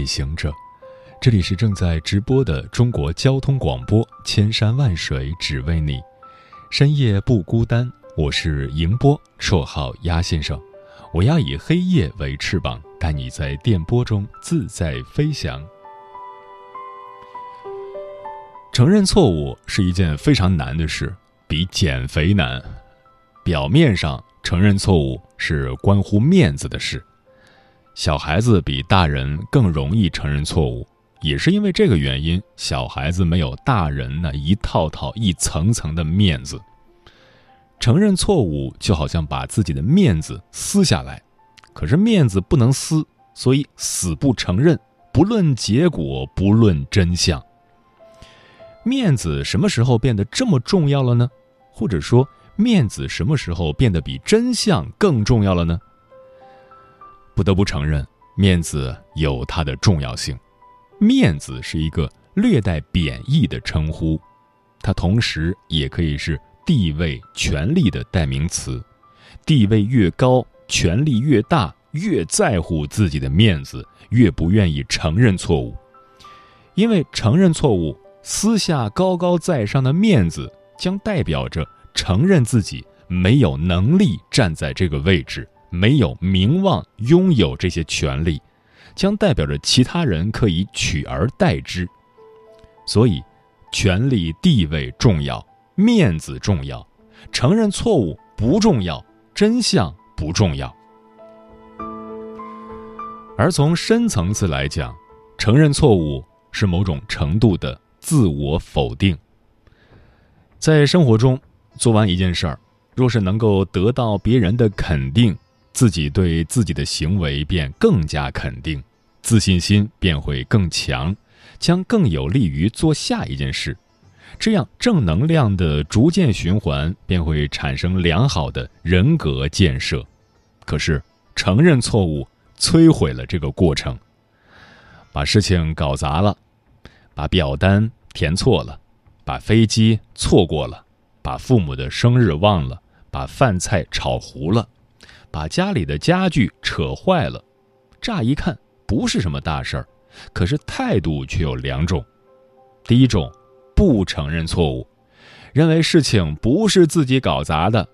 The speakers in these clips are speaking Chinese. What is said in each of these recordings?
旅行者，这里是正在直播的中国交通广播，千山万水只为你，深夜不孤单。我是迎波，绰号鸭先生，我要以黑夜为翅膀，带你在电波中自在飞翔。承认错误是一件非常难的事，比减肥难。表面上承认错误是关乎面子的事。小孩子比大人更容易承认错误，也是因为这个原因，小孩子没有大人那一套套、一层层的面子。承认错误就好像把自己的面子撕下来，可是面子不能撕，所以死不承认，不论结果，不论真相。面子什么时候变得这么重要了呢？或者说，面子什么时候变得比真相更重要了呢？不得不承认，面子有它的重要性。面子是一个略带贬义的称呼，它同时也可以是地位、权力的代名词。地位越高，权力越大，越在乎自己的面子，越不愿意承认错误。因为承认错误，撕下高高在上的面子，将代表着承认自己没有能力站在这个位置。没有名望，拥有这些权利，将代表着其他人可以取而代之。所以，权力地位重要，面子重要，承认错误不重要，真相不重要。而从深层次来讲，承认错误是某种程度的自我否定。在生活中，做完一件事儿，若是能够得到别人的肯定，自己对自己的行为便更加肯定，自信心便会更强，将更有利于做下一件事。这样正能量的逐渐循环便会产生良好的人格建设。可是承认错误摧毁了这个过程，把事情搞砸了，把表单填错了，把飞机错过了，把父母的生日忘了，把饭菜炒糊了。把家里的家具扯坏了，乍一看不是什么大事儿，可是态度却有两种：第一种，不承认错误，认为事情不是自己搞砸的；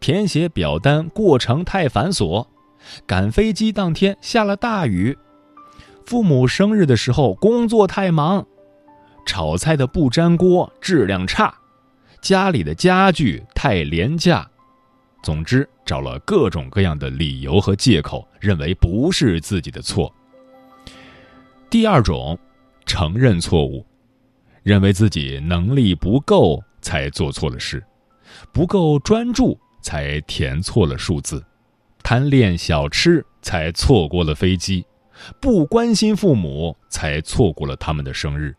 填写表单过程太繁琐，赶飞机当天下了大雨，父母生日的时候工作太忙，炒菜的不粘锅，质量差，家里的家具太廉价。总之，找了各种各样的理由和借口，认为不是自己的错。第二种，承认错误，认为自己能力不够才做错了事，不够专注才填错了数字，贪恋小吃才错过了飞机，不关心父母才错过了他们的生日，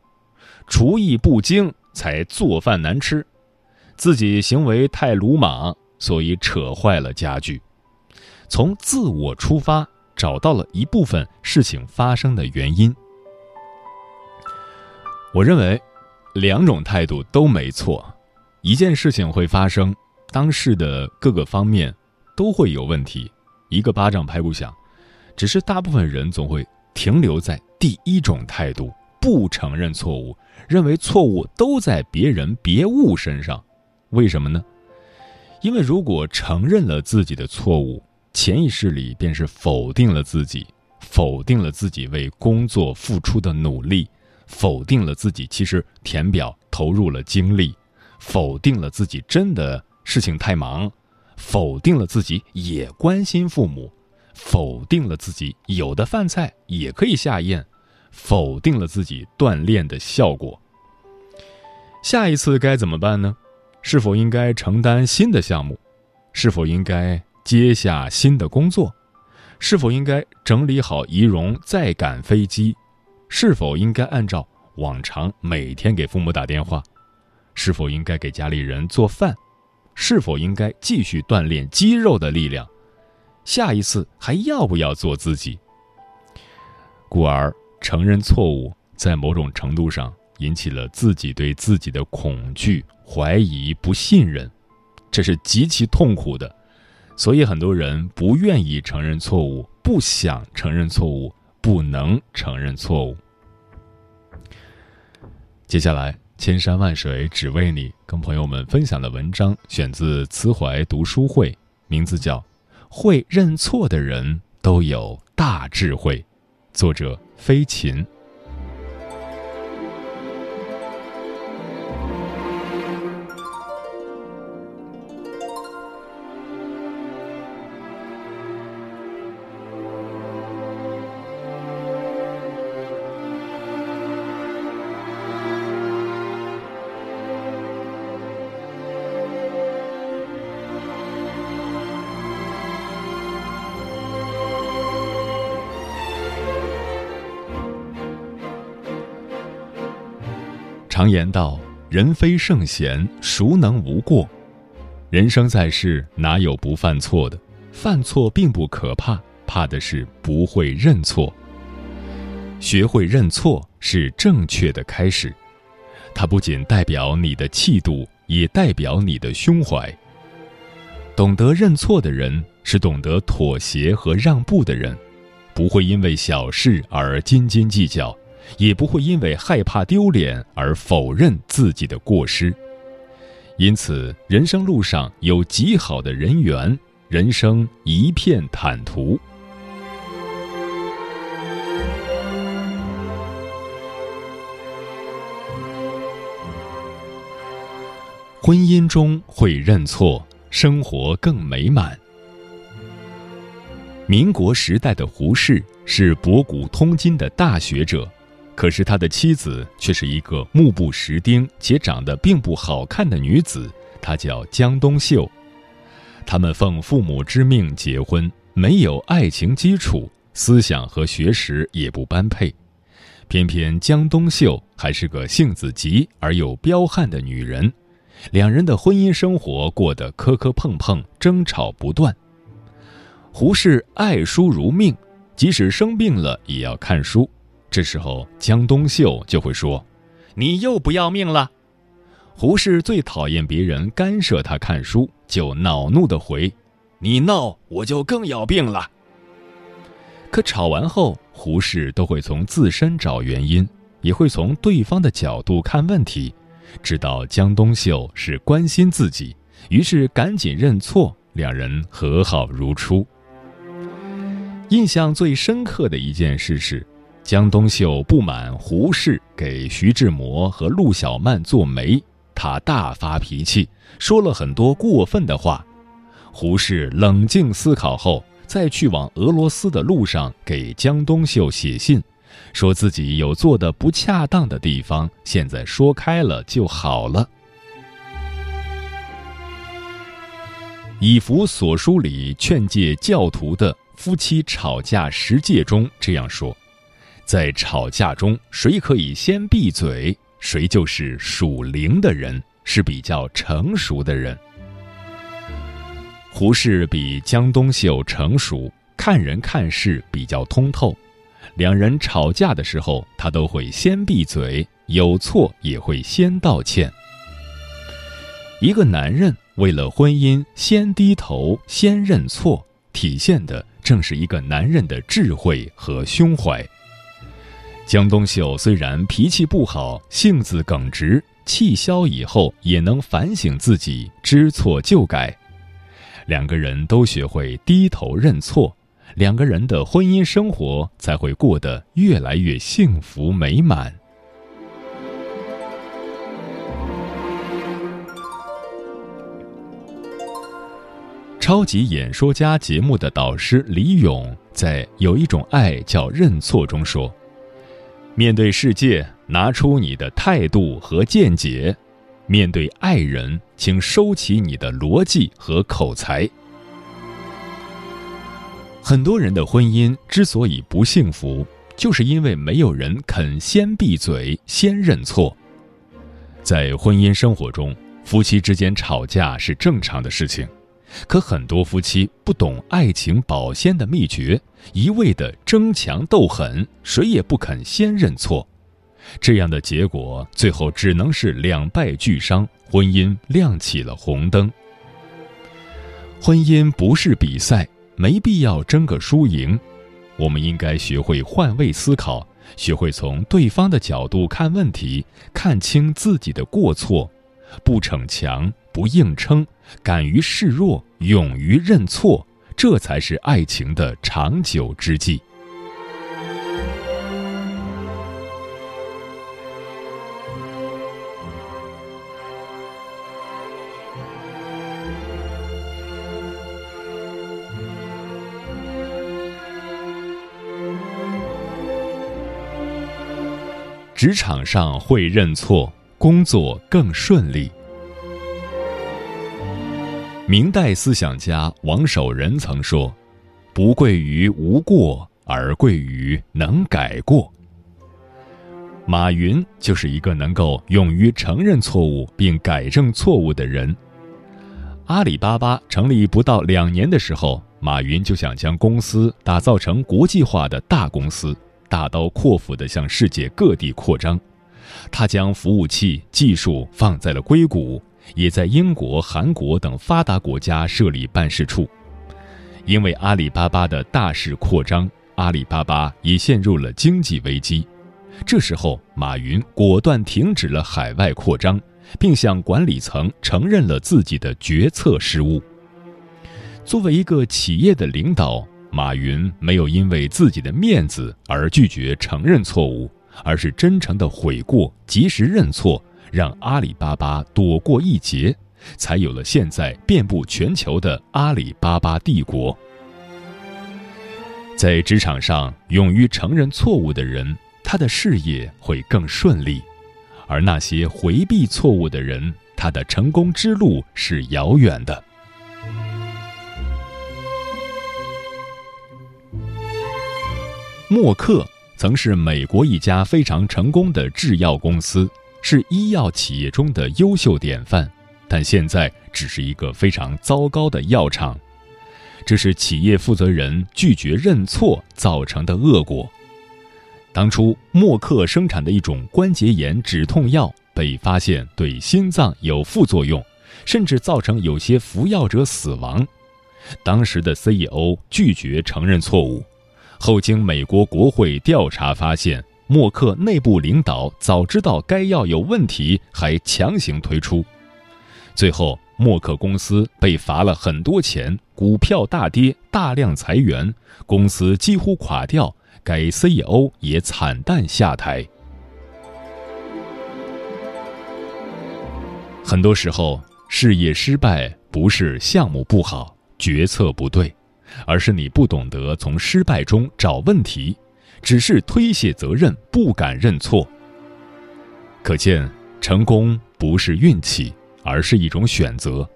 厨艺不精才做饭难吃，自己行为太鲁莽。所以扯坏了家具，从自我出发，找到了一部分事情发生的原因。我认为，两种态度都没错。一件事情会发生，当事的各个方面都会有问题，一个巴掌拍不响。只是大部分人总会停留在第一种态度，不承认错误，认为错误都在别人别物身上。为什么呢？因为如果承认了自己的错误，潜意识里便是否定了自己，否定了自己为工作付出的努力，否定了自己其实填表投入了精力，否定了自己真的事情太忙，否定了自己也关心父母，否定了自己有的饭菜也可以下咽，否定了自己锻炼的效果。下一次该怎么办呢？是否应该承担新的项目？是否应该接下新的工作？是否应该整理好仪容再赶飞机？是否应该按照往常每天给父母打电话？是否应该给家里人做饭？是否应该继续锻炼肌肉的力量？下一次还要不要做自己？故而承认错误，在某种程度上引起了自己对自己的恐惧、怀疑、不信任，这是极其痛苦的。所以很多人不愿意承认错误，不想承认错误，不能承认错误。接下来，千山万水只为你，跟朋友们分享的文章选自慈怀读书会，名字叫《会认错的人都有大智慧》，作者飞禽。言道：“人非圣贤，孰能无过？”人生在世，哪有不犯错的？犯错并不可怕，怕的是不会认错。学会认错是正确的开始，它不仅代表你的气度，也代表你的胸怀。懂得认错的人，是懂得妥协和让步的人，不会因为小事而斤斤计较。也不会因为害怕丢脸而否认自己的过失，因此人生路上有极好的人缘，人生一片坦途。婚姻中会认错，生活更美满。民国时代的胡适是博古通今的大学者。可是他的妻子却是一个目不识丁且长得并不好看的女子，她叫江冬秀。他们奉父母之命结婚，没有爱情基础，思想和学识也不般配。偏偏江冬秀还是个性子急而又彪悍的女人，两人的婚姻生活过得磕磕碰碰，争吵不断。胡适爱书如命，即使生病了也要看书。这时候，江冬秀就会说：“你又不要命了。”胡适最讨厌别人干涉他看书，就恼怒的回：“你闹，我就更要病了。”可吵完后，胡适都会从自身找原因，也会从对方的角度看问题，知道江冬秀是关心自己，于是赶紧认错，两人和好如初。印象最深刻的一件事是。江冬秀不满胡适给徐志摩和陆小曼做媒，他大发脾气，说了很多过分的话。胡适冷静思考后，在去往俄罗斯的路上给江冬秀写信，说自己有做的不恰当的地方，现在说开了就好了。以弗所书里劝诫教徒的夫妻吵架十诫中这样说。在吵架中，谁可以先闭嘴，谁就是属灵的人，是比较成熟的人。胡适比江冬秀成熟，看人看事比较通透。两人吵架的时候，他都会先闭嘴，有错也会先道歉。一个男人为了婚姻先低头、先认错，体现的正是一个男人的智慧和胸怀。江冬秀虽然脾气不好，性子耿直，气消以后也能反省自己，知错就改。两个人都学会低头认错，两个人的婚姻生活才会过得越来越幸福美满。超级演说家节目的导师李勇在《有一种爱叫认错》中说。面对世界，拿出你的态度和见解；面对爱人，请收起你的逻辑和口才。很多人的婚姻之所以不幸福，就是因为没有人肯先闭嘴、先认错。在婚姻生活中，夫妻之间吵架是正常的事情，可很多夫妻不懂爱情保鲜的秘诀，一味的争强斗狠，谁也不肯先认错。这样的结果，最后只能是两败俱伤，婚姻亮起了红灯。婚姻不是比赛，没必要争个输赢。我们应该学会换位思考，学会从对方的角度看问题，看清自己的过错，不逞强，不硬撑，敢于示弱，勇于认错，这才是爱情的长久之计。职场上会认错，工作更顺利。明代思想家王守仁曾说：“不贵于无过，而贵于能改过。”马云就是一个能够勇于承认错误并改正错误的人。阿里巴巴成立不到两年的时候，马云就想将公司打造成国际化的大公司。大刀阔斧地向世界各地扩张，他将服务器技术放在了硅谷，也在英国、韩国等发达国家设立办事处。因为阿里巴巴的大势扩张，阿里巴巴也陷入了经济危机。这时候，马云果断停止了海外扩张，并向管理层承认了自己的决策失误。作为一个企业的领导。马云没有因为自己的面子而拒绝承认错误，而是真诚的悔过，及时认错，让阿里巴巴躲过一劫，才有了现在遍布全球的阿里巴巴帝国。在职场上，勇于承认错误的人，他的事业会更顺利；而那些回避错误的人，他的成功之路是遥远的。默克曾是美国一家非常成功的制药公司，是医药企业中的优秀典范，但现在只是一个非常糟糕的药厂。这是企业负责人拒绝认错造成的恶果。当初默克生产的一种关节炎止痛药被发现对心脏有副作用，甚至造成有些服药者死亡。当时的 CEO 拒绝承认错误。后经美国国会调查发现，默克内部领导早知道该药有问题，还强行推出。最后，默克公司被罚了很多钱，股票大跌，大量裁员，公司几乎垮掉，该 CEO 也惨淡下台。很多时候，事业失败不是项目不好，决策不对。而是你不懂得从失败中找问题，只是推卸责任，不敢认错。可见，成功不是运气，而是一种选择。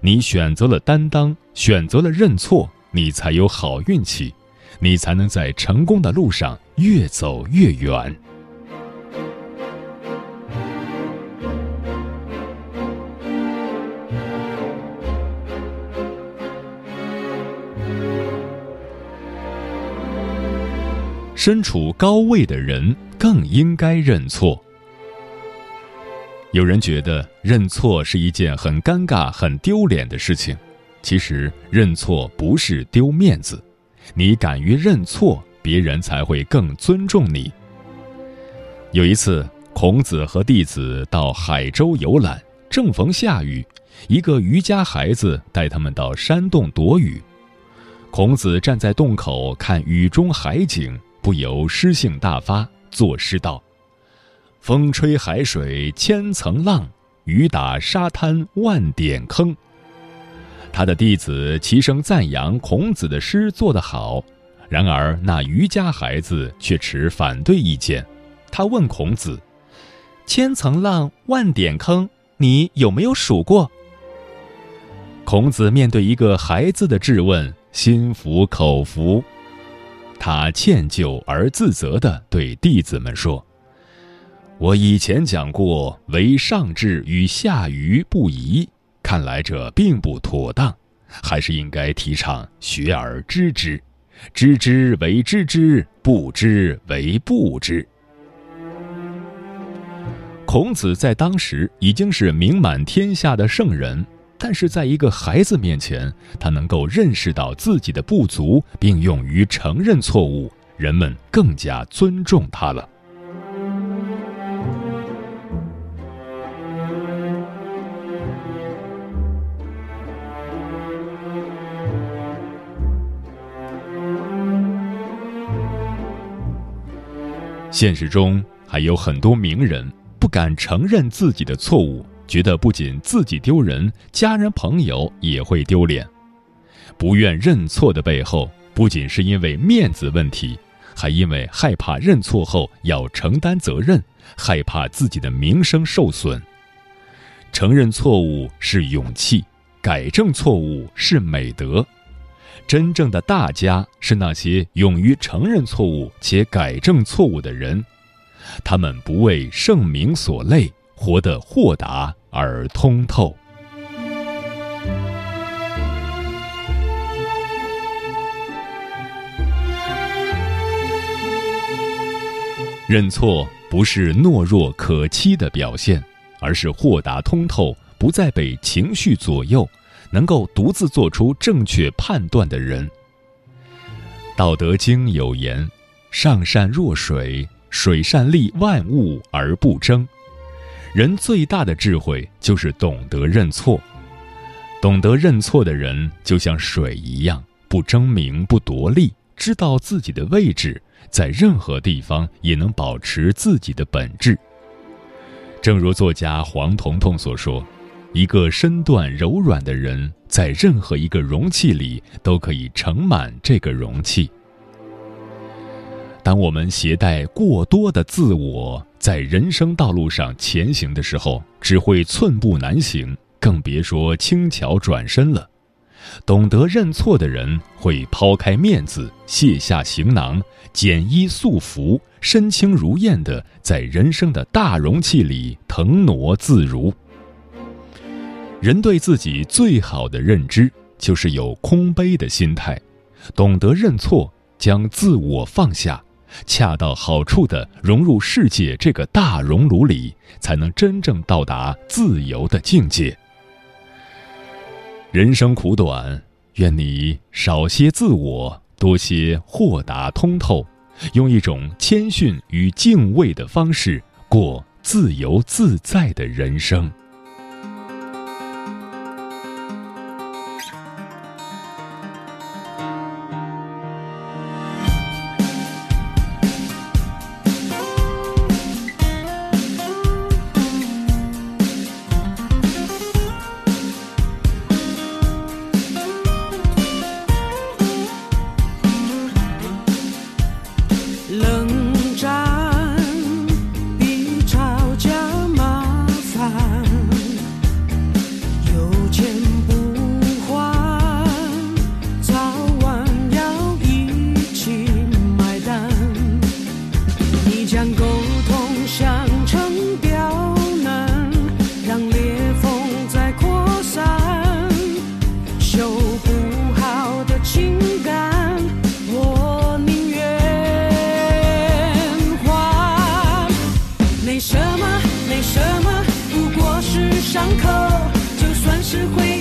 你选择了担当，选择了认错，你才有好运气，你才能在成功的路上越走越远。身处高位的人更应该认错。有人觉得认错是一件很尴尬、很丢脸的事情，其实认错不是丢面子，你敢于认错，别人才会更尊重你。有一次，孔子和弟子到海州游览，正逢下雨，一个渔家孩子带他们到山洞躲雨。孔子站在洞口看雨中海景。不由诗兴大发，作诗道：“风吹海水千层浪，雨打沙滩万点坑。”他的弟子齐声赞扬孔子的诗做得好，然而那渔家孩子却持反对意见。他问孔子：“千层浪，万点坑，你有没有数过？”孔子面对一个孩子的质问，心服口服。他歉疚而自责地对弟子们说：“我以前讲过，为上智与下愚不移，看来这并不妥当，还是应该提倡学而知之，知之为知之，不知为不知。”孔子在当时已经是名满天下的圣人，但是在一个孩子面前，他能够认识到自己的不足，并勇于承认错误，人们更加尊重他了。现实中还有很多名人。不敢承认自己的错误，觉得不仅自己丢人，家人朋友也会丢脸。不愿认错的背后，不仅是因为面子问题，还因为害怕认错后要承担责任，害怕自己的名声受损。承认错误是勇气，改正错误是美德。真正的大家是那些勇于承认错误且改正错误的人。他们不为盛名所累，活得豁达而通透。认错不是懦弱可欺的表现，而是豁达通透，不再被情绪左右，能够独自做出正确判断的人。《道德经》有言：“上善若水。”水善利万物而不争，人最大的智慧就是懂得认错。懂得认错的人，就像水一样，不争名不夺利，知道自己的位置，在任何地方也能保持自己的本质。正如作家黄彤彤所说：“一个身段柔软的人，在任何一个容器里都可以盛满这个容器。”当我们携带过多的自我在人生道路上前行的时候，只会寸步难行，更别说轻巧转身了。懂得认错的人会抛开面子，卸下行囊，简衣素服，身轻如燕的在人生的大容器里腾挪自如。人对自己最好的认知就是有空杯的心态，懂得认错，将自我放下。恰到好处地融入世界这个大熔炉里，才能真正到达自由的境界。人生苦短，愿你少些自我，多些豁达通透，用一种谦逊与敬畏的方式过自由自在的人生。伤口，就算是会。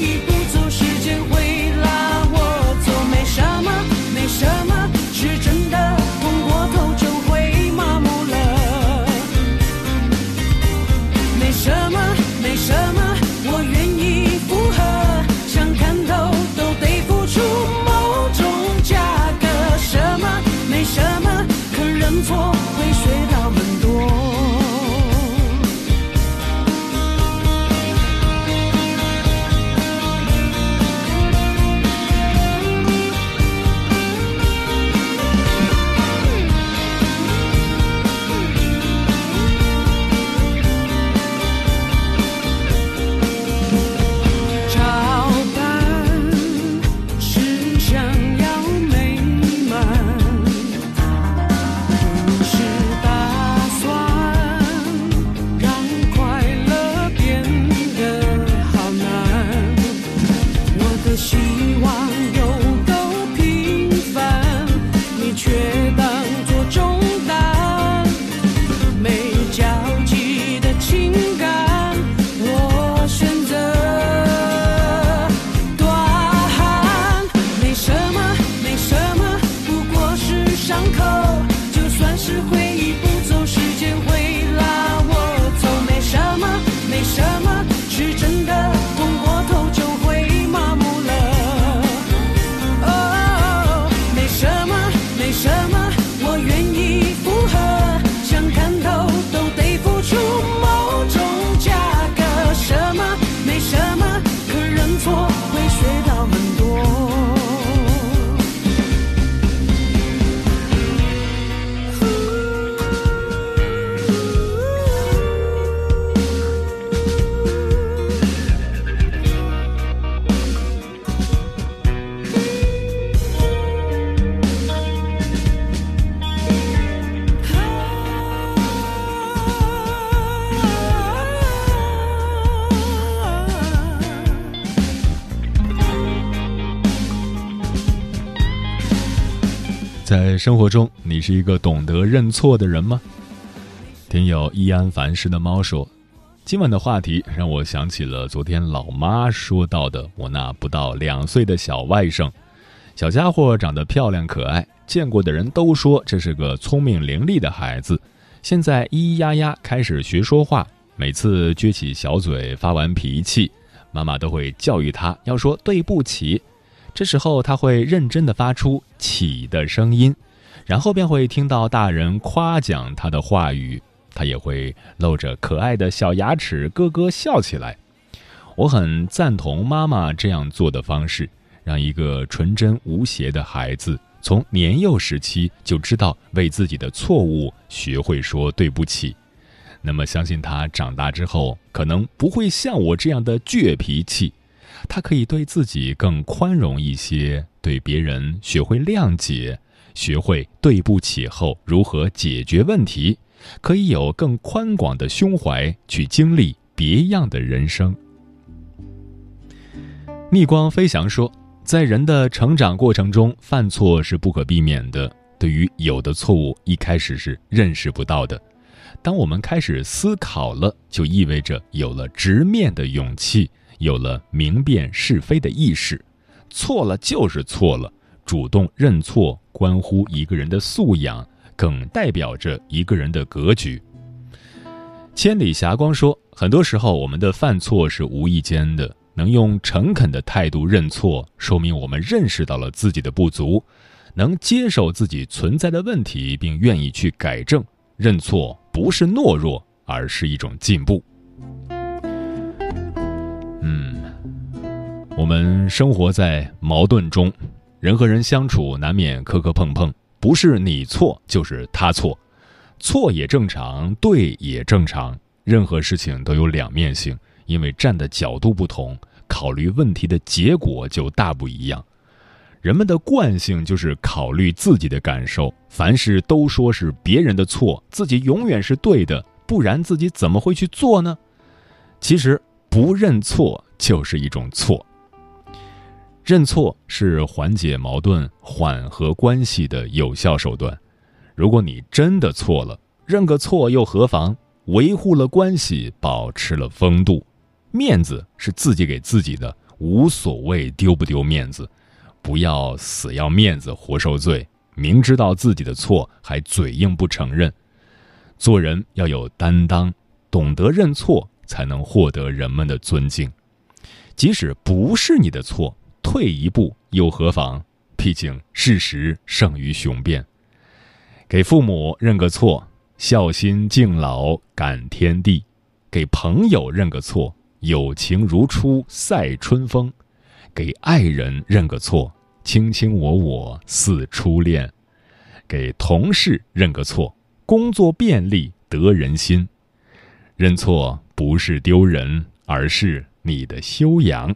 生活中，你是一个懂得认错的人吗？听友易安凡事的猫说，今晚的话题让我想起了昨天老妈说到的我那不到两岁的小外甥。小家伙长得漂亮可爱，见过的人都说这是个聪明伶俐的孩子。现在咿咿呀呀开始学说话，每次撅起小嘴发完脾气，妈妈都会教育他要说对不起。这时候他会认真的发出“起”的声音，然后便会听到大人夸奖他的话语，他也会露着可爱的小牙齿咯咯笑起来。我很赞同妈妈这样做的方式，让一个纯真无邪的孩子从年幼时期就知道为自己的错误学会说对不起。那么相信他长大之后可能不会像我这样的倔脾气。他可以对自己更宽容一些，对别人学会谅解，学会对不起后如何解决问题，可以有更宽广的胸怀去经历别样的人生。逆光飞翔说，在人的成长过程中，犯错是不可避免的。对于有的错误，一开始是认识不到的，当我们开始思考了，就意味着有了直面的勇气。有了明辨是非的意识，错了就是错了。主动认错，关乎一个人的素养，更代表着一个人的格局。千里霞光说，很多时候我们的犯错是无意间的，能用诚恳的态度认错，说明我们认识到了自己的不足，能接受自己存在的问题，并愿意去改正。认错不是懦弱，而是一种进步。嗯我们生活在矛盾中，人和人相处难免磕磕碰碰，不是你错就是他错，错也正常，对也正常。任何事情都有两面性，因为站的角度不同，考虑问题的结果就大不一样。人们的惯性就是考虑自己的感受，凡事都说是别人的错，自己永远是对的，不然自己怎么会去做呢？其实不认错就是一种错。认错是缓解矛盾、缓和关系的有效手段。如果你真的错了，认个错又何妨？维护了关系，保持了风度，面子是自己给自己的，无所谓丢不丢面子。不要死要面子活受罪，明知道自己的错还嘴硬不承认。做人要有担当，懂得认错，才能获得人们的尊敬。即使不是你的错。退一步又何妨？毕竟事实胜于雄辩。给父母认个错，孝心敬老感天地；给朋友认个错，友情如初赛春风；给爱人认个错，卿卿我我似初恋；给同事认个错，工作便利得人心。认错不是丢人，而是你的修养。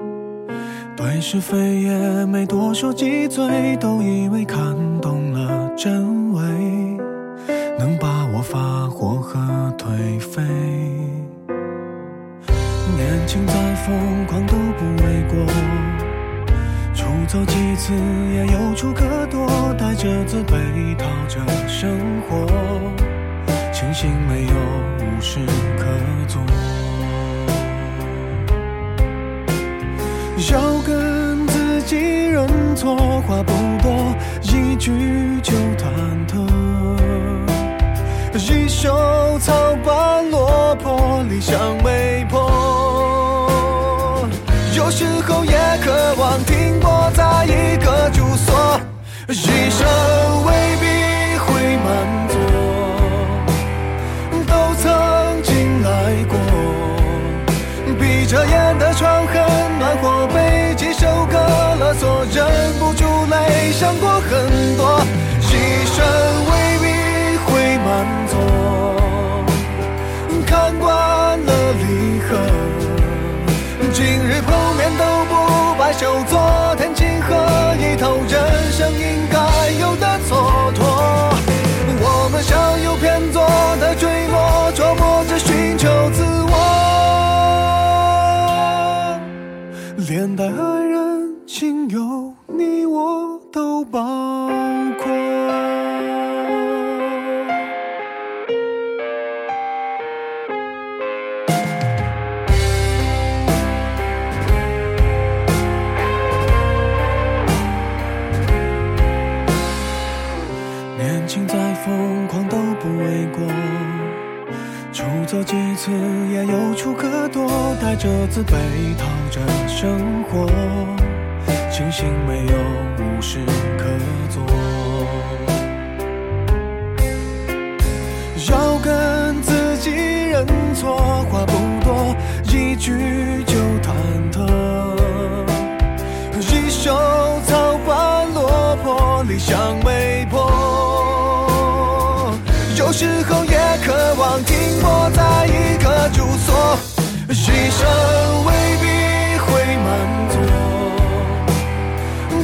对是非也没多说几嘴，都以为看懂了真伪，能把我发火和颓废。年轻再疯狂都不为过，出走几次也有处可躲，带着自卑逃着生活，庆幸没有无事可做。要跟自己认错，话不多，一句就忐忑。一袖草般落魄，理想没破。有时候也渴望停泊在一个住所，一生忍不住泪，想次也有处可躲，带着自卑讨着生活，庆幸没有无事可做。要跟自己认错，话不多，一句就忐忑。一手草花落魄，理想没破。就错，牺牲未必会满足，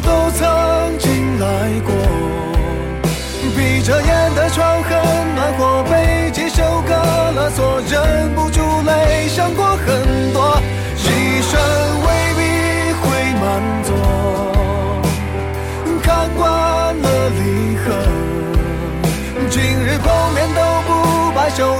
都曾经来过。闭着眼的床很暖和，被几首歌勒索，忍不住泪想过很多。牺牲未必会满足，看惯了离合，今日碰面都不罢休，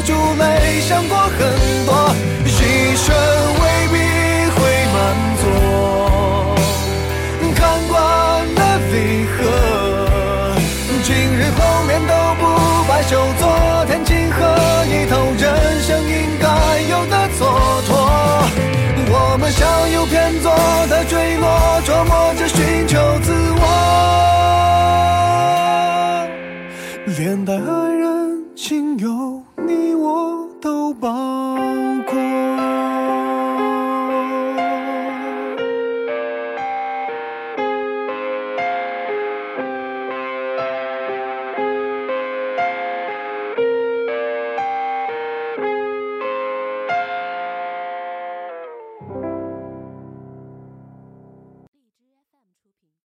忍不住泪想过很多。牺牲未必会满足，看惯了离合，今日碰面都不罢休，昨天情何以透？人生应该有的蹉跎，我们像有偏左的坠落，琢磨着寻求自我。连带爱人、亲友，你我都包括。